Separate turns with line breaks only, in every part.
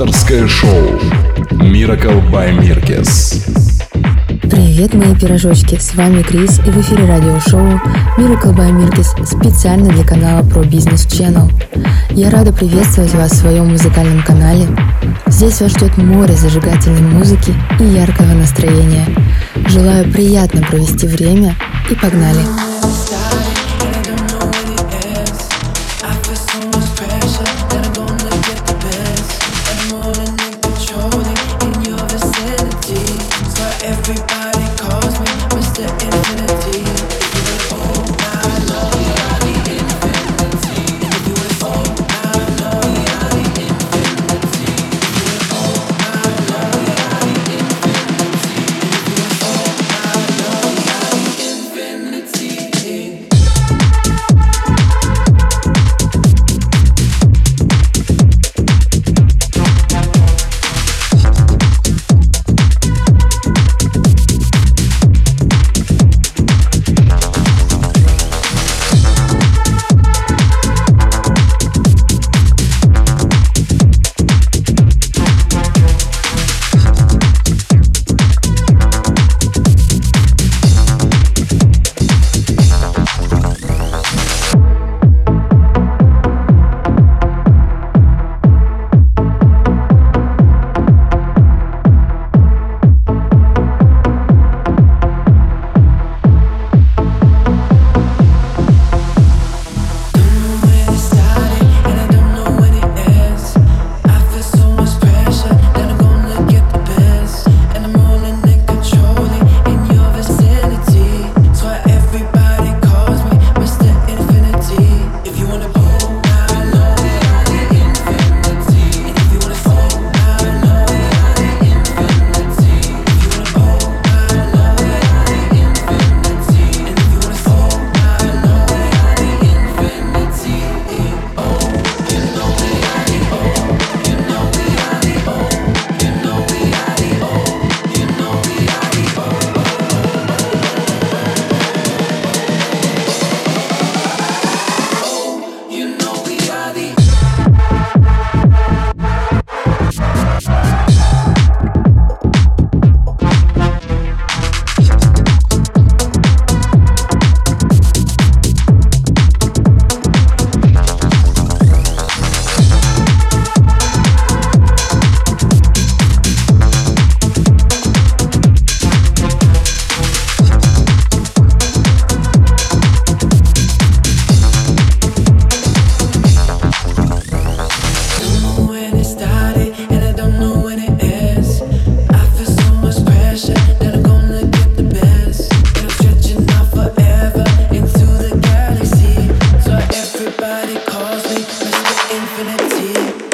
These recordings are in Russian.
авторское шоу Miracle by Mirkes.
Привет, мои пирожочки! С вами Крис и в эфире радиошоу Miracle by Mirkes специально для канала Pro Business Channel. Я рада приветствовать вас в своем музыкальном канале. Здесь вас ждет море зажигательной музыки и яркого настроения. Желаю приятно провести время и погнали!
you.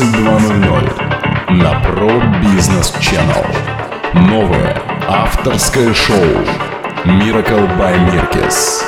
22.00 на Pro Business Channel. Новое авторское шоу Miracle by Mirkes.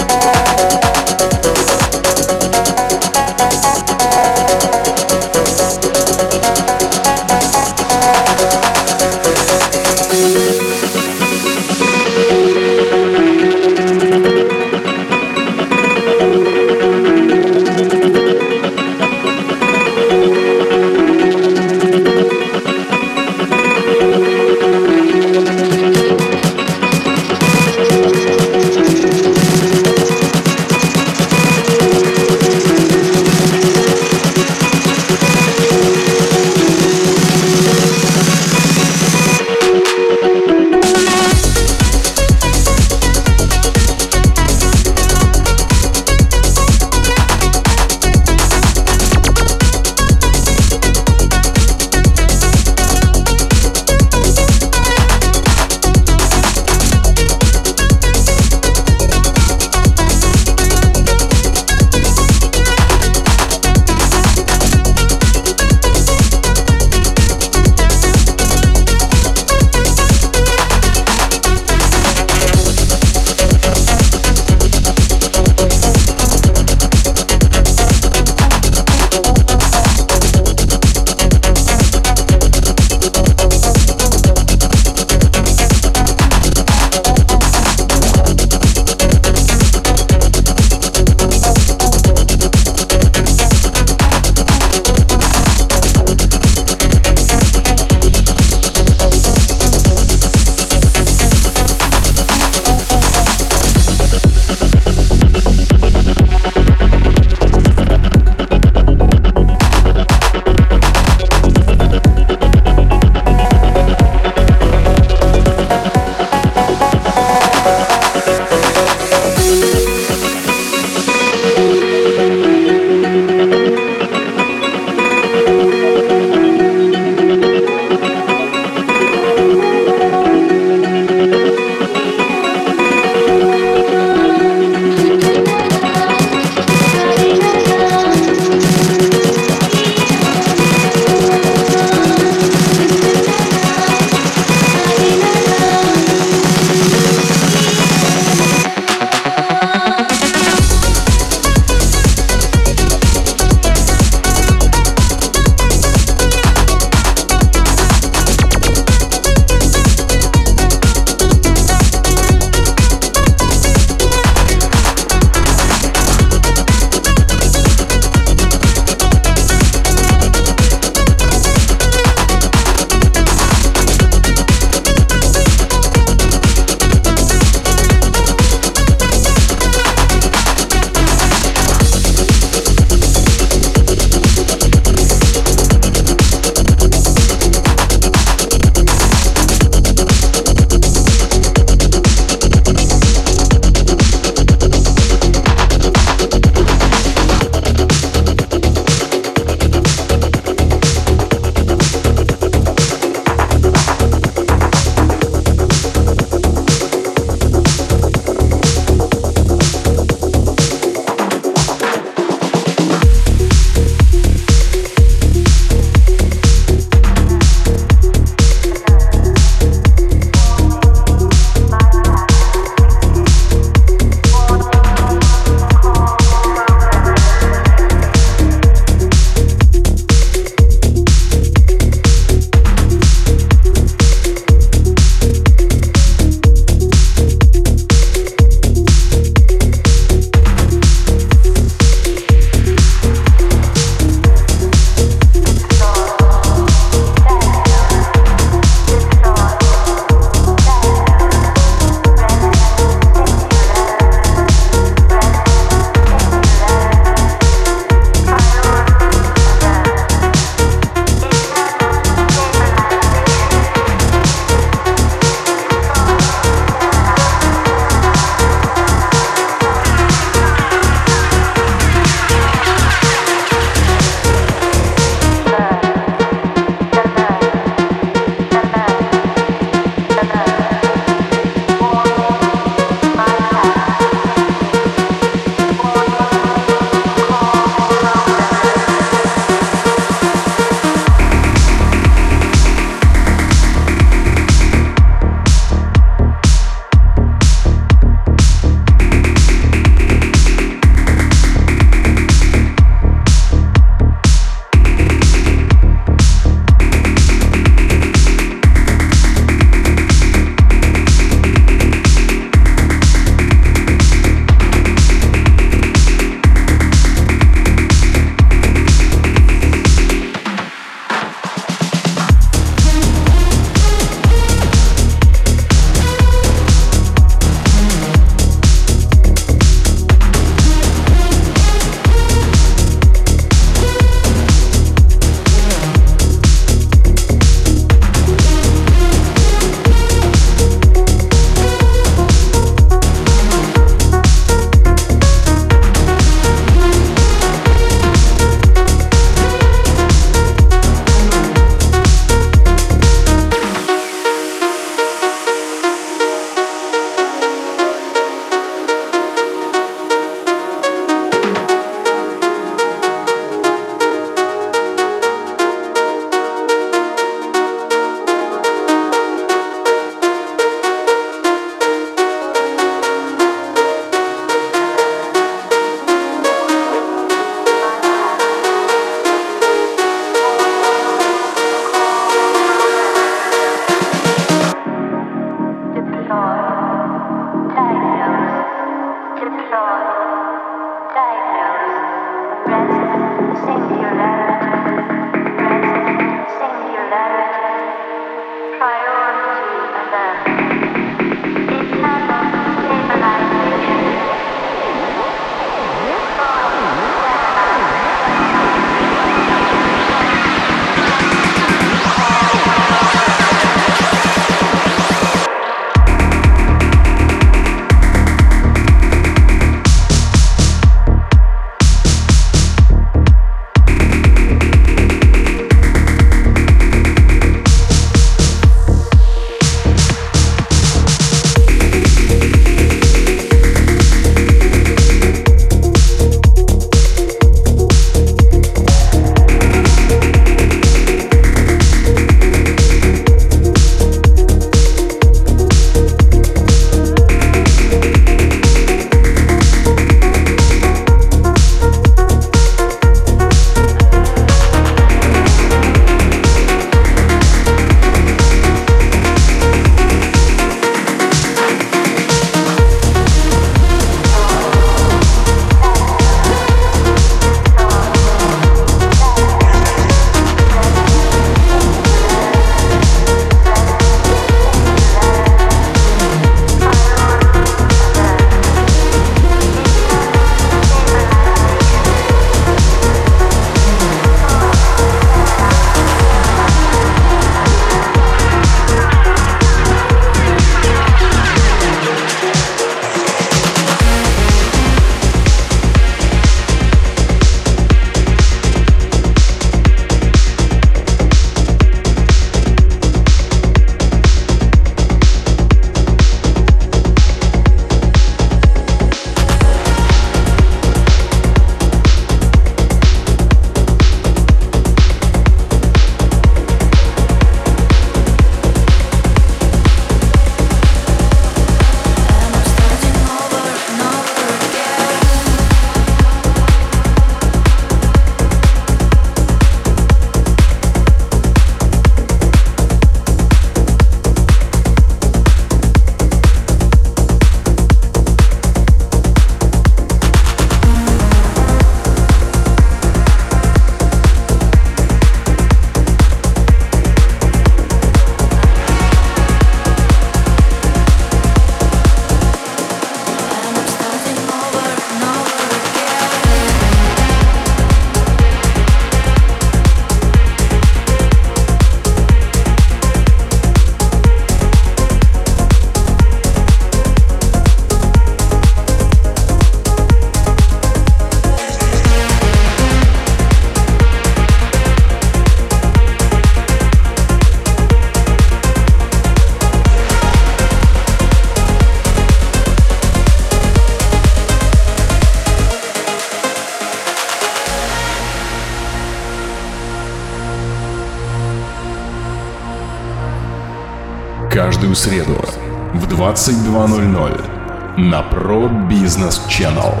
22.00 на Pro Business Channel.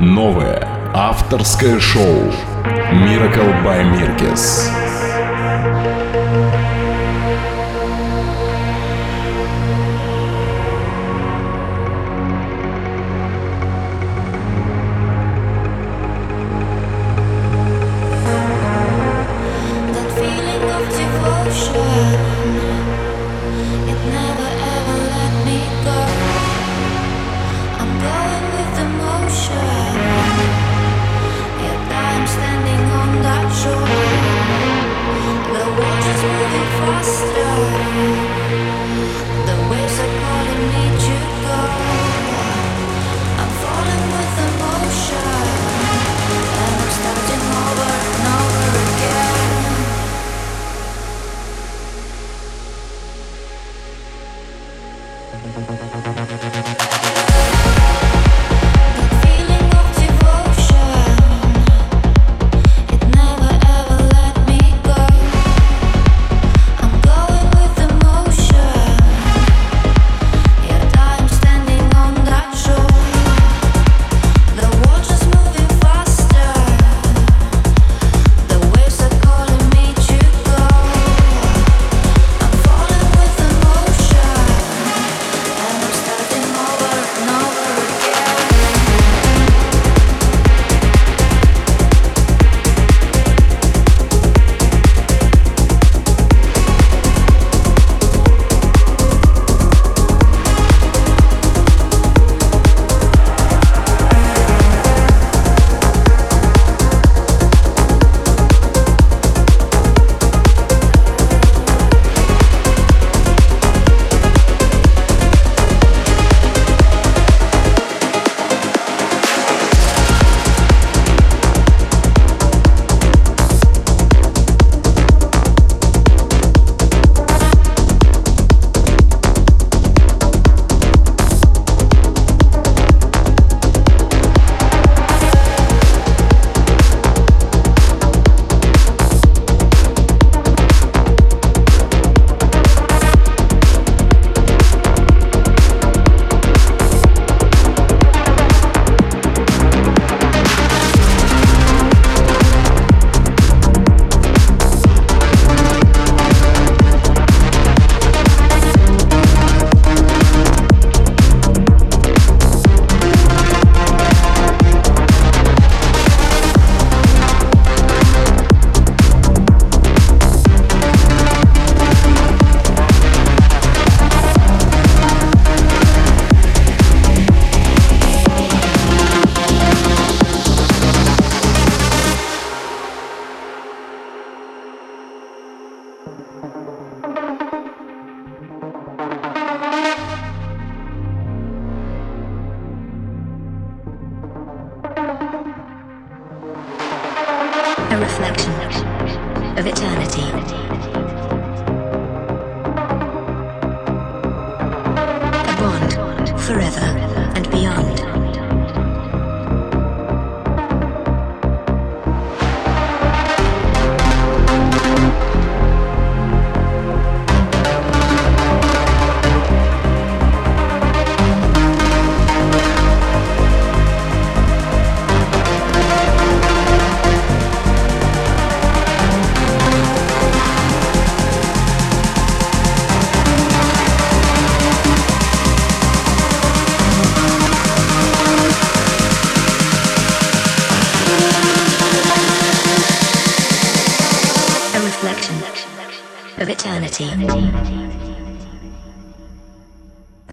Новое авторское шоу Miracle by Mirkes. faster.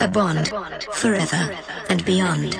The bond,
forever and beyond.